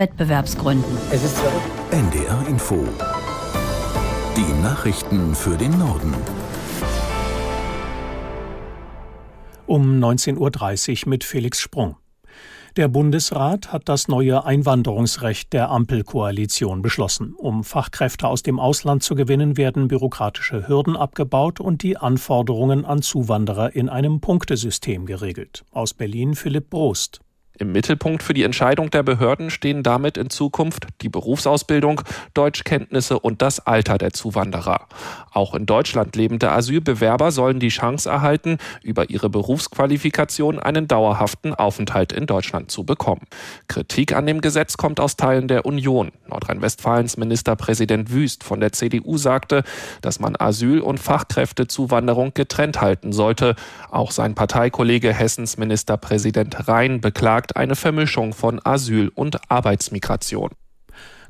Wettbewerbsgründen. Es ist NDR Info. Die Nachrichten für den Norden. Um 19.30 Uhr mit Felix Sprung. Der Bundesrat hat das neue Einwanderungsrecht der Ampelkoalition beschlossen. Um Fachkräfte aus dem Ausland zu gewinnen, werden bürokratische Hürden abgebaut und die Anforderungen an Zuwanderer in einem Punktesystem geregelt. Aus Berlin Philipp Brost. Im Mittelpunkt für die Entscheidung der Behörden stehen damit in Zukunft die Berufsausbildung, Deutschkenntnisse und das Alter der Zuwanderer. Auch in Deutschland lebende Asylbewerber sollen die Chance erhalten, über ihre Berufsqualifikation einen dauerhaften Aufenthalt in Deutschland zu bekommen. Kritik an dem Gesetz kommt aus Teilen der Union. Nordrhein-Westfalens Ministerpräsident Wüst von der CDU sagte, dass man Asyl- und Fachkräftezuwanderung getrennt halten sollte. Auch sein Parteikollege Hessens Ministerpräsident Rhein beklagt, sagt eine Vermischung von Asyl und Arbeitsmigration.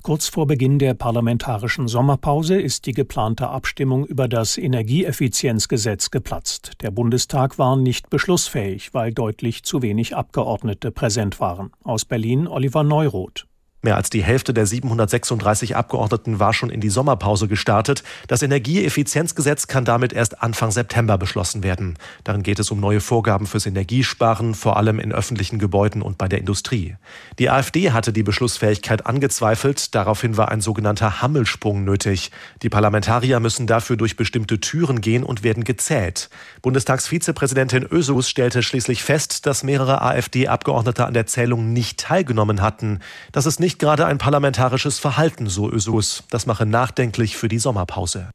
Kurz vor Beginn der parlamentarischen Sommerpause ist die geplante Abstimmung über das Energieeffizienzgesetz geplatzt. Der Bundestag war nicht beschlussfähig, weil deutlich zu wenig Abgeordnete präsent waren. Aus Berlin Oliver Neuroth. Mehr als die Hälfte der 736 Abgeordneten war schon in die Sommerpause gestartet. Das Energieeffizienzgesetz kann damit erst Anfang September beschlossen werden. Darin geht es um neue Vorgaben fürs Energiesparen, vor allem in öffentlichen Gebäuden und bei der Industrie. Die AfD hatte die Beschlussfähigkeit angezweifelt. Daraufhin war ein sogenannter Hammelsprung nötig. Die Parlamentarier müssen dafür durch bestimmte Türen gehen und werden gezählt. Bundestagsvizepräsidentin Ösus stellte schließlich fest, dass mehrere AfD-Abgeordnete an der Zählung nicht teilgenommen hatten. Das ist nicht nicht gerade ein parlamentarisches Verhalten, so Ösus. Das mache nachdenklich für die Sommerpause.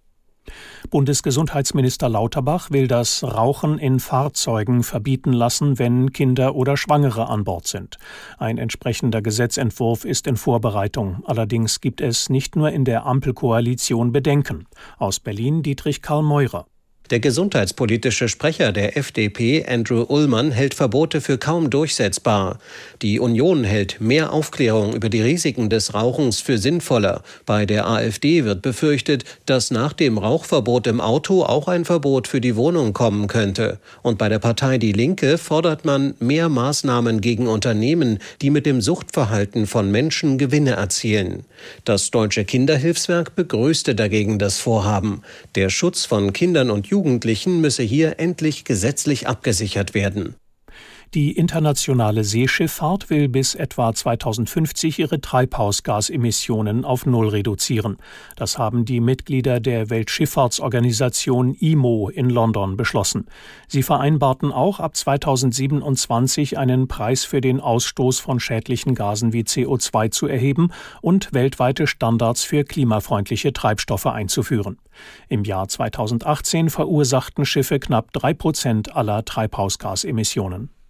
Bundesgesundheitsminister Lauterbach will das Rauchen in Fahrzeugen verbieten lassen, wenn Kinder oder Schwangere an Bord sind. Ein entsprechender Gesetzentwurf ist in Vorbereitung. Allerdings gibt es nicht nur in der Ampelkoalition Bedenken. Aus Berlin Dietrich Karl Meurer. Der gesundheitspolitische Sprecher der FDP, Andrew Ullmann, hält Verbote für kaum durchsetzbar. Die Union hält mehr Aufklärung über die Risiken des Rauchens für sinnvoller. Bei der AfD wird befürchtet, dass nach dem Rauchverbot im Auto auch ein Verbot für die Wohnung kommen könnte. Und bei der Partei Die Linke fordert man mehr Maßnahmen gegen Unternehmen, die mit dem Suchtverhalten von Menschen Gewinne erzielen. Das Deutsche Kinderhilfswerk begrüßte dagegen das Vorhaben. Der Schutz von Kindern und Jugendlichen Jugendlichen müsse hier endlich gesetzlich abgesichert werden. Die internationale Seeschifffahrt will bis etwa 2050 ihre Treibhausgasemissionen auf Null reduzieren. Das haben die Mitglieder der Weltschifffahrtsorganisation IMO in London beschlossen. Sie vereinbarten auch ab 2027 einen Preis für den Ausstoß von schädlichen Gasen wie CO2 zu erheben und weltweite Standards für klimafreundliche Treibstoffe einzuführen. Im Jahr 2018 verursachten Schiffe knapp drei Prozent aller Treibhausgasemissionen.